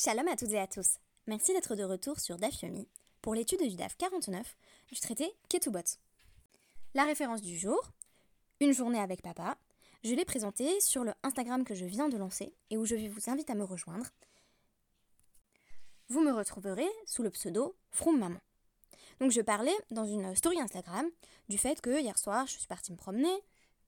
Shalom à toutes et à tous. Merci d'être de retour sur DAF Yomi pour l'étude du DAF 49 du traité Ketubot. La référence du jour, une journée avec papa, je l'ai présentée sur le Instagram que je viens de lancer et où je vous inviter à me rejoindre. Vous me retrouverez sous le pseudo Froum Maman. Donc je parlais dans une story Instagram du fait que hier soir je suis partie me promener,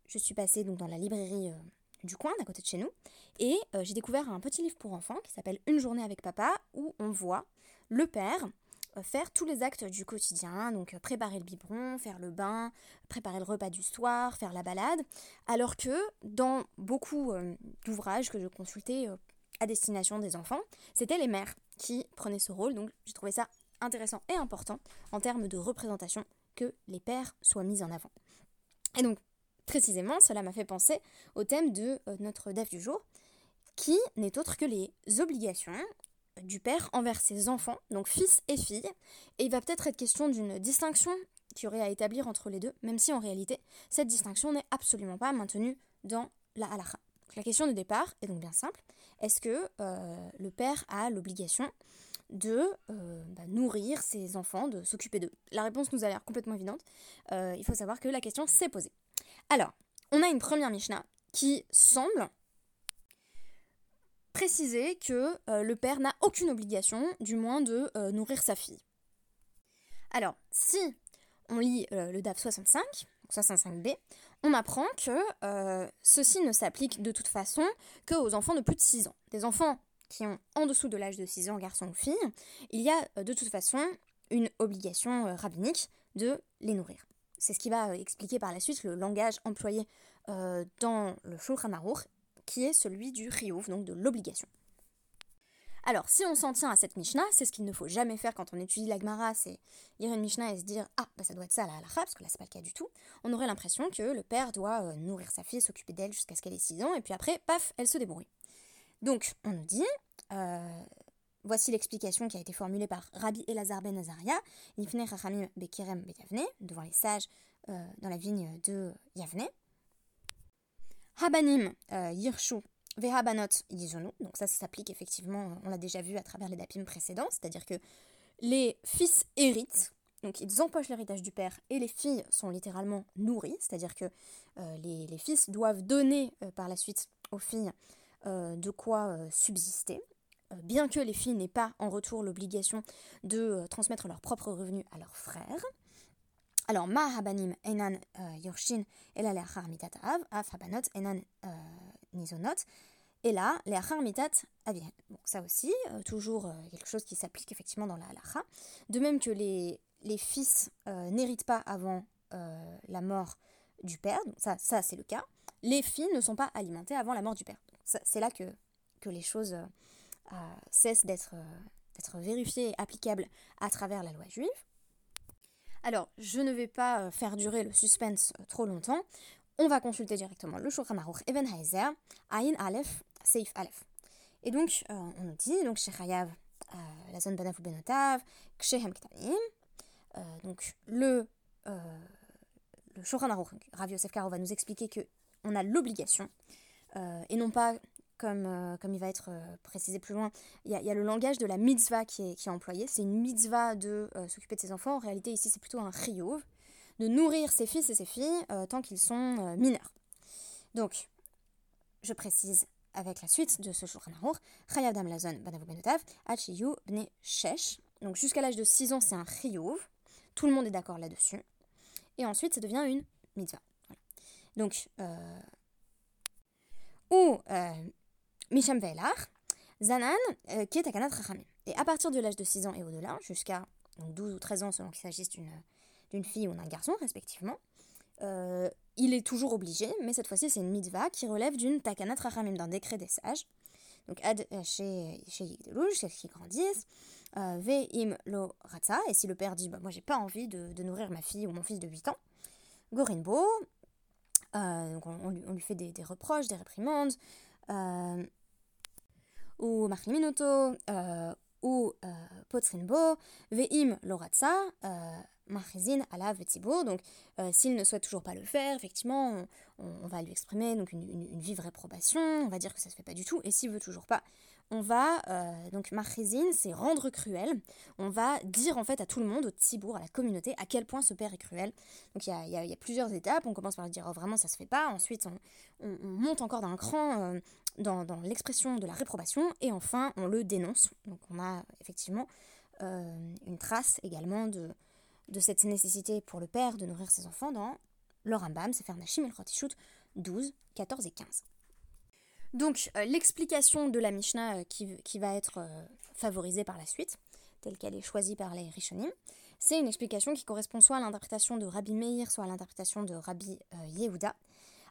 je suis passée donc dans la librairie euh, du coin, d'à côté de chez nous. Et euh, j'ai découvert un petit livre pour enfants qui s'appelle Une journée avec papa, où on voit le père euh, faire tous les actes du quotidien, donc euh, préparer le biberon, faire le bain, préparer le repas du soir, faire la balade, alors que dans beaucoup d'ouvrages que je consultais à destination des enfants, c'était les mères qui prenaient ce rôle, donc j'ai trouvé ça intéressant et important en termes de représentation que les pères soient mis en avant. Et donc Précisément, cela m'a fait penser au thème de euh, notre DEF du jour, qui n'est autre que les obligations du père envers ses enfants, donc fils et filles. Et il va peut-être être question d'une distinction qui aurait à établir entre les deux, même si en réalité, cette distinction n'est absolument pas maintenue dans la halakha. la question de départ est donc bien simple. Est-ce que euh, le père a l'obligation de euh, bah, nourrir ses enfants, de s'occuper d'eux? La réponse nous a l'air complètement évidente. il faut savoir que la question s'est posée. Alors, on a une première Mishnah qui semble préciser que euh, le père n'a aucune obligation, du moins, de euh, nourrir sa fille. Alors, si on lit euh, le DAF 65, 65b, on apprend que ceci ne s'applique de toute façon qu'aux enfants de plus de 6 ans. Des enfants qui ont en dessous de l'âge de 6 ans, garçons ou filles, il y a de toute façon une obligation rabbinique de les nourrir. C'est ce qui va euh, expliquer par la suite le langage employé euh, dans le Shulchan Aruch, qui est celui du Riyuv, donc de l'obligation. Alors, si on s'en tient à cette Mishnah, c'est ce qu'il ne faut jamais faire quand on étudie la Gemara, c'est lire une Mishnah et se dire Ah, bah ça doit être ça la halakha, parce que là c'est pas le cas du tout. On aurait l'impression que le père doit euh, nourrir sa fille, s'occuper d'elle jusqu'à ce qu'elle ait 6 ans, et puis après, paf, elle se débrouille. Donc, on nous dit Voici l'explication qui a été formulée par Rabbi Elazar ben Azaria, Nifne Chachamim Bekirem Beyavne, devant les sages euh, dans la vigne de Yavne. Habanim euh, Yirshu Vehabanot Yizonu, donc ça, s'applique effectivement, on l'a déjà vu à travers les dapim précédents, c'est-à-dire que les fils héritent, donc ils empochent l'héritage du père, et les filles sont littéralement nourries, c'est-à-dire que euh, les, fils doivent donner par la suite aux filles de quoi subsister. Euh, bien que les filles n'aient pas en retour l'obligation de euh, transmettre leurs propres revenus à leurs frères. Alors, ma habanim enan euh, yorshin ela leachar mitat av, af habanot enan nizonot. Et là, les mitat avien. Bon, ça aussi, toujours quelque chose qui s'applique effectivement dans la halacha. De même que les, les fils n'héritent pas avant la mort du père, donc ça, ça c'est le cas. Les filles ne sont pas alimentées avant la mort du père. C'est là que, que les choses cesse d'être euh, vérifié et applicable à travers la loi juive. Alors, je ne vais pas euh, faire durer le suspense euh, trop longtemps. On va consulter directement le Shulchan Aruch Eben Ayin Aleph, Seif Aleph. Et donc, on nous dit, donc, Shechayav, la zone Banav ou Benotav, Kshehem Ktanim. donc, le, le Shulchan Aruch, Rav Yosef Karo va nous expliquer que on a l'obligation, et non pas comme, euh, comme il va être euh, précisé plus loin, il y, a le langage de la mitzvah qui est, employé. C'est une mitzvah de euh, s'occuper de ses enfants. En réalité, ici, c'est plutôt un chiyuv, de nourrir ses fils et ses filles tant qu'ils sont mineurs. Donc, je précise avec la suite de ce Shulchan Aruch, Chayav Dam Lazon Banavu Benotav, Achiyu Bne Shesh. Donc, jusqu'à l'âge de 6 ans, c'est un chiyuv. Tout le monde est d'accord là-dessus. Et ensuite, ça devient une mitzvah. Donc, ou Misham Zanan, euh, qui est Takanat Rachamim. Et à partir de l'âge de 6 ans et au-delà, jusqu'à 12 ou 13 ans selon qu'il s'agisse d'une fille ou d'un garçon respectivement, euh, il est toujours obligé, mais cette fois-ci c'est une mitzvah qui relève d'une Takanat Rachamim, d'un décret des sages. Donc ad euh, chez Yigdelouj, chez qui grandissent, Ve'im lo ratza, et si le père dit bah, Moi j'ai pas envie de, nourrir ma fille ou mon fils de 8 ans, Gorinbo, on, lui fait des, des reproches, des réprimandes, ou Machliminoto, euh, ou euh, Potrinbo, Veim Loratza, euh, Machizin Ala Vetibo. Donc, s'il ne souhaite toujours pas le faire, effectivement, on, va lui exprimer donc une, vive réprobation, on va dire que ça se fait pas du tout, et s'il veut toujours pas, on va, euh, donc marchizine, c'est rendre cruel. On va dire en fait à tout le monde, au tibour, à la communauté, à quel point ce père est cruel. Donc il y a, plusieurs étapes. On commence par dire oh, vraiment ça se fait pas. Ensuite, on, monte encore d'un cran dans, l'expression de la réprobation. Et enfin, on le dénonce. Donc on a effectivement euh, une trace également de, de cette nécessité pour le père de nourrir ses enfants dans le Rambam, faire Nashim el 12, 14 et 15. Donc euh, l'explication de la Mishnah euh, qui, va être favorisée par la suite, telle qu'elle est choisie par les Rishonim, c'est une explication qui correspond soit à l'interprétation de Rabbi Meir, soit à l'interprétation de Rabbi Yehuda,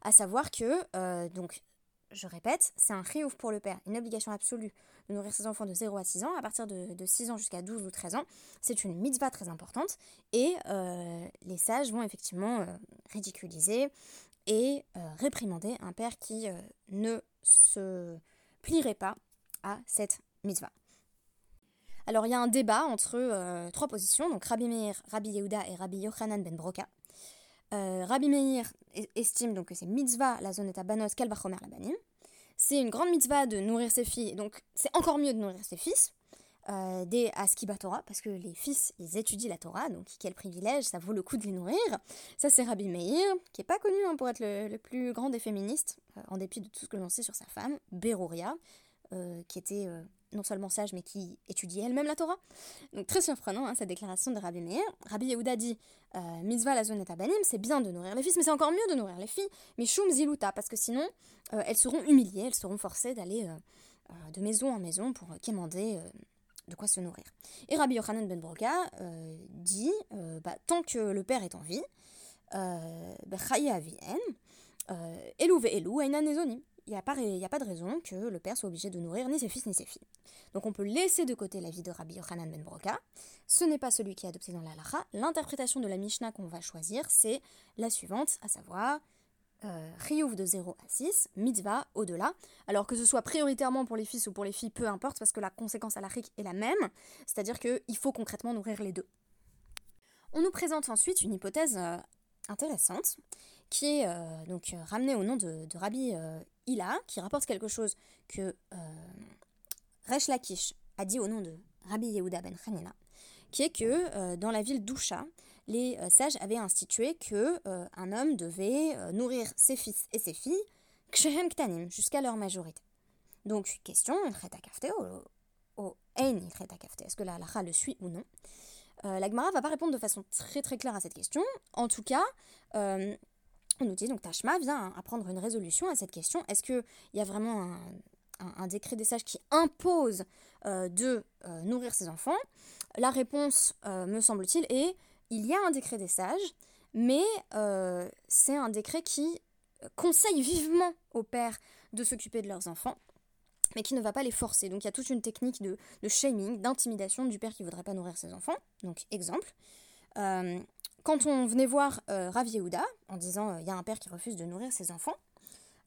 à savoir que, donc, je répète, c'est un riouf pour le père, une obligation absolue de nourrir ses enfants de 0 à 6 ans, à partir de, de 6 ans jusqu'à 12 ou 13 ans, c'est une mitzvah très importante, et les sages vont effectivement ridiculiser et réprimander un père qui ne se plierait pas à cette mitzvah. Alors il y a un débat entre euh, trois positions, donc Rabbi Meir, Rabbi Yehuda et Rabbi Yochanan ben Broka. Euh, Rabbi Meir estime donc que c'est mitzvah la zone à banos kel bachomer la banim. C'est une grande mitzvah de nourrir ses filles, donc c'est encore mieux de nourrir ses fils, euh, des Askiba Torah, parce que les fils, ils étudient la Torah, donc quel privilège, ça vaut le coup de les nourrir. Ça, c'est Rabbi Meir, qui est pas connu hein, pour être le, plus grand des féministes, euh, en dépit de tout ce que l'on sait sur sa femme, Berouria, euh, qui était non seulement sage, mais qui étudiait elle-même la Torah. Donc très surprenant, hein, cette déclaration de Rabbi Meir. Rabbi Yehuda dit Mitzvah la zone banim, c'est bien de nourrir les fils, mais c'est encore mieux de nourrir les filles, mais Shum Ziluta, parce que sinon, elles seront humiliées, elles seront forcées d'aller de maison en maison pour quémander de quoi se nourrir. Et Rabbi Yochanan ben Broga euh, dit euh, bah, tant que le père est en vie, euh, bah, il n'y a, pas, de raison que le père soit obligé de nourrir ni ses fils ni ses filles. Donc on peut laisser de côté la vie de Rabbi Yochanan ben Broka. Ce n'est pas celui qui est adopté dans la. L'interprétation de la Mishnah qu'on va choisir, c'est la suivante, à savoir euh, de 0 à 6, mitzvah au-delà, alors que ce soit prioritairement pour les fils ou pour les filles, peu importe, parce que la conséquence à l'Afrique est la même, c'est-à-dire qu'il faut concrètement nourrir les deux. On nous présente ensuite une hypothèse euh, intéressante, qui est euh, donc ramenée au nom de, Rabbi euh, Ila, qui rapporte quelque chose que Resh Lakish a dit au nom de Rabbi Yehuda ben Hanina, qui est que dans la ville d'Usha, les euh, sages avaient institué que euh, un homme devait euh, nourrir ses fils et ses filles jusqu'à leur majorité. Donc, question, est-ce que la halakha le suit ou non? La Gemara va pas répondre de façon très très claire à cette question. En tout cas, on nous dit donc Tashma vient apprendre une résolution à cette question. Est-ce qu'il y a vraiment un, décret des sages qui impose de nourrir ses enfants? La réponse, me semble-t-il, est il y a un décret des sages, mais euh, c'est un décret qui conseille vivement aux pères de s'occuper de leurs enfants, mais qui ne va pas les forcer. Donc il y a toute une technique de, shaming, d'intimidation du père qui ne voudrait pas nourrir ses enfants. Donc exemple, euh, quand on venait voir euh, Rav Yehuda en disant il y a un père qui refuse de nourrir ses enfants,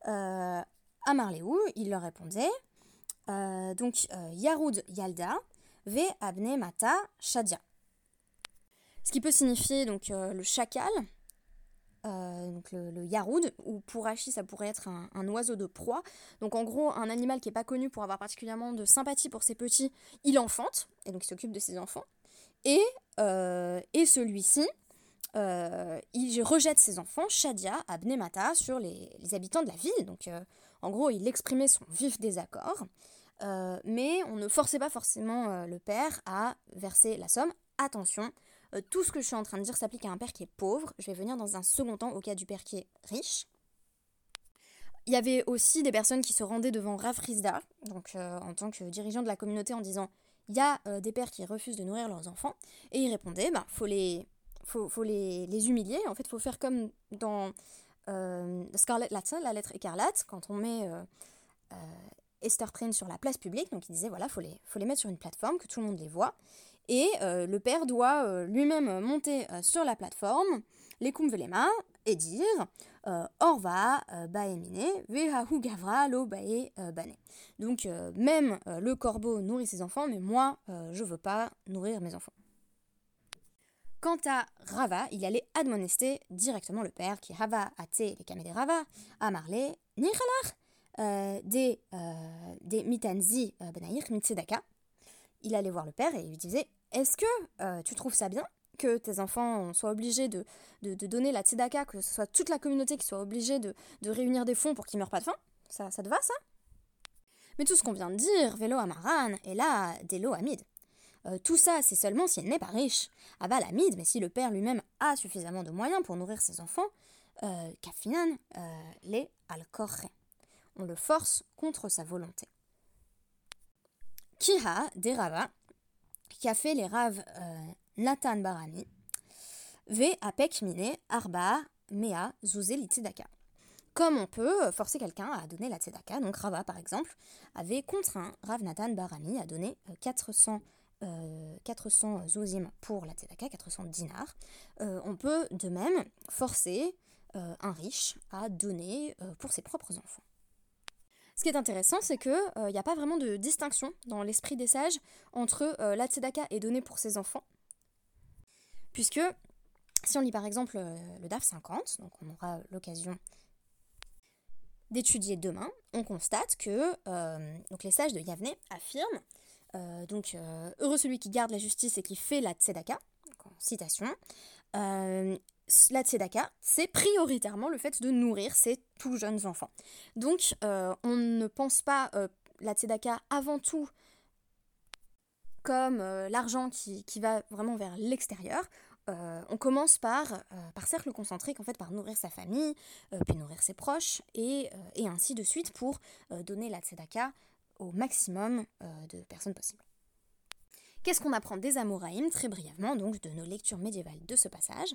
à Marléou, il leur répondait donc Yaroud Yalda, Ve Abne Mata Shadia. Ce qui peut signifier donc euh, le chacal, euh, donc le, yaroud, ou pour Hachi ça pourrait être un, oiseau de proie. Donc en gros, un animal qui n'est pas connu pour avoir particulièrement de sympathie pour ses petits, il enfante, et donc il s'occupe de ses enfants. Et, euh, et celui-ci, il rejette ses enfants, Shadia, à sur les, habitants de la ville. Donc en gros, il exprimait son vif désaccord. mais on ne forçait pas forcément le père à verser la somme. Attention, euh, tout ce que je suis en train de dire s'applique à un père qui est pauvre. Je vais venir dans un second temps au cas du père qui est riche. Il y avait aussi des personnes qui se rendaient devant Rav Rizda, donc euh, en tant que dirigeant de la communauté, en disant il y a euh, des pères qui refusent de nourrir leurs enfants, et il répondait bah faut les faut, faut les, humilier. En fait, faut faire comme dans Scarlet Letter, la lettre écarlate, quand on met Esther Prynne sur la place publique. Donc il disait voilà, faut faut les mettre sur une plateforme que tout le monde les voit. Et euh, le père doit euh, lui-même monter euh, sur la plateforme, les kumvelema, et dire Orva baemine, vehahu gavra lo bae bane. Donc, même le corbeau nourrit ses enfants, mais moi, je veux pas nourrir mes enfants. Quant à Rava, il allait admonester directement le père qui Rava ate les kamede Rava, amarle, nichalach, des, des mitanzi benaïr mitzedaka, il allait voir le père et lui disait Est-ce que tu trouves ça bien que tes enfants soient obligés de, de, donner la tzedaka, que ce soit toute la communauté qui soit obligée de, de réunir des fonds pour qu'ils meurent pas de faim? Ça, ça te va ça? Mais tout ce qu'on vient de dire, vélo amaran, et là, délo amid. Euh, tout ça, c'est seulement s'il n'est pas riche. Aval amid, mais si le père lui-même a suffisamment de moyens pour nourrir ses enfants, euh, kafinan, euh, les alcorre. On le force contre sa volonté. Kiha, des Rava, qui a fait les raves Nathan Barami, ve apek mine arba mea zuze litidaka. Comme on peut forcer quelqu'un à donner la tzedaka, donc Rava par exemple avait contraint Rav Nathan Barami à donner 400 euh, 400 euh, zozim pour la tzedaka, 400 dinars. Euh, on peut de même forcer un riche à donner pour ses propres enfants. Ce qui est intéressant, c'est qu'il n'y a pas vraiment de distinction dans l'esprit des sages entre la tzedaka et donnée pour ses enfants Puisque si on lit par exemple euh, le DAF 50, donc on aura l'occasion d'étudier demain, on constate que euh, donc les sages de Yavne affirment euh, donc heureux celui qui garde la justice et qui fait la tzedaka, en citation. la tzedaka, c'est prioritairement le fait de nourrir ces tout jeunes enfants. Donc on ne pense pas la tzedaka avant tout comme euh, l'argent qui, va vraiment vers l'extérieur, euh, on commence par, euh, par cercle concentrique, en fait, par nourrir sa famille, puis nourrir ses proches, et, ainsi de suite pour donner la tzedaka au maximum de personnes possibles. Qu'est-ce qu'on apprend des Amoraïm Très brièvement, donc, de nos lectures médiévales de ce passage?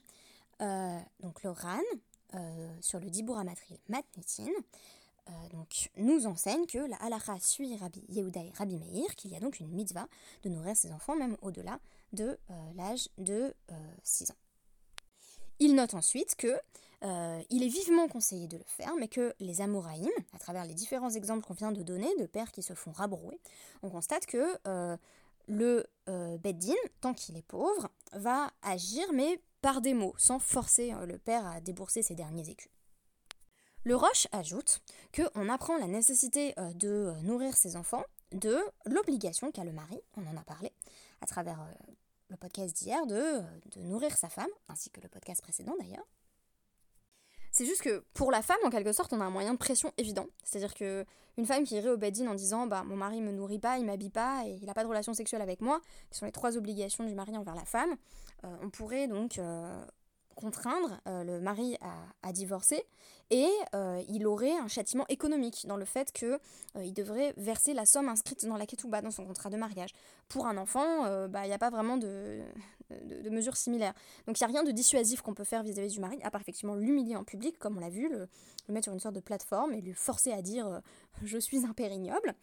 donc, le Ran, sur le Dibur Amatril Matnitin, euh, donc, nous enseigne que la halacha suit Rabbi Yehuda Rabbi Meir, qu'il y a donc une mitzvah de nourrir ses enfants même au-delà de euh, l'âge de 6 euh, ans. Il note ensuite que il est vivement conseillé de le faire, mais que les Amoraïm, à travers les différents exemples qu'on vient de donner de pères qui se font rabrouer, on constate que le Beddin, tant qu'il est pauvre, va agir, mais par des mots, sans forcer le père à débourser ses derniers écus. Le Roche ajoute qu'on apprend la nécessité euh, de euh, nourrir ses enfants de l'obligation qu'a le mari, on en a parlé à travers euh, le podcast d'hier, de, nourrir sa femme, ainsi que le podcast précédent d'ailleurs. C'est juste que pour la femme, en quelque sorte, on a un moyen de pression évident. C'est-à-dire que une femme qui irait au bed en disant bah mon mari me nourrit pas, il m'habille pas et il n'a pas de relation sexuelle avec moi, qui sont les trois obligations du mari envers la femme, on pourrait donc contraindre euh, le mari à, divorcer et euh, il aurait un châtiment économique dans le fait qu'il euh, il devrait verser la somme inscrite dans la ketouba, dans son contrat de mariage. Pour un enfant, bah, il n'y a pas vraiment de, de, mesures similaires. Donc il n'y a rien de dissuasif qu'on peut faire vis-à-vis du mari, à part effectivement l'humilier en public, comme on l'a vu, le, mettre sur une sorte de plateforme et lui forcer à dire je suis un père ignoble,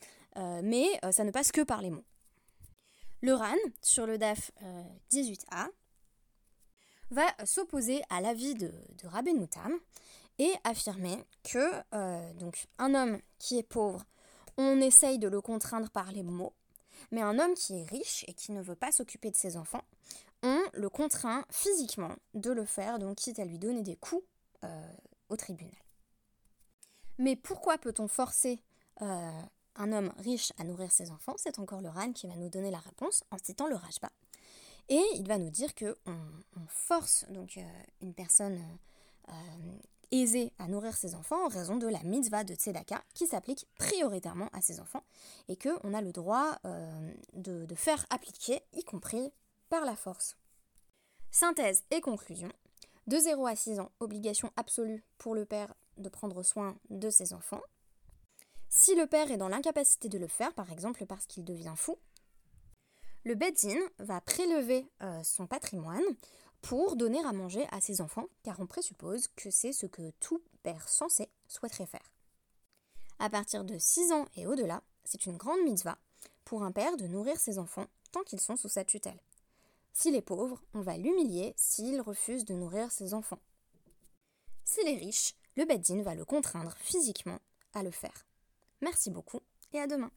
mais ça ne passe que par les mots. Le RAN, sur le DAF 18A, va s'opposer à l'avis de, de Rabbeinu et affirmer que euh, donc un homme qui est pauvre, on essaye de le contraindre par les mots, mais un homme qui est riche et qui ne veut pas s'occuper de ses enfants, on le contraint physiquement de le faire, donc quitte à lui donner des coups euh, au tribunal. Mais pourquoi peut-on forcer euh, un homme riche à nourrir ses enfants? C'est encore le RAN qui va nous donner la réponse en citant le Rajba. Et il va nous dire que on, force donc euh, une personne euh, euh, aisée à nourrir ses enfants en raison de la mitzvah de tzedaka qui s'applique prioritairement à ses enfants et qu'on a le droit de, de faire appliquer, y compris par la force. Synthèse et conclusion. De 0 à 6 ans, obligation absolue pour le père de prendre soin de ses enfants. Si le père est dans l'incapacité de le faire, par exemple parce qu'il devient fou, le Beddin va prélever euh, son patrimoine pour donner à manger à ses enfants, car on présuppose que c'est ce que tout père censé souhaiterait faire. À partir de 6 ans et au-delà, c'est une grande mitzvah pour un père de nourrir ses enfants tant qu'ils sont sous sa tutelle. S'il est pauvre, on va l'humilier s'il refuse de nourrir ses enfants. S'il est riche, le Beddin va le contraindre physiquement à le faire. Merci beaucoup et à demain.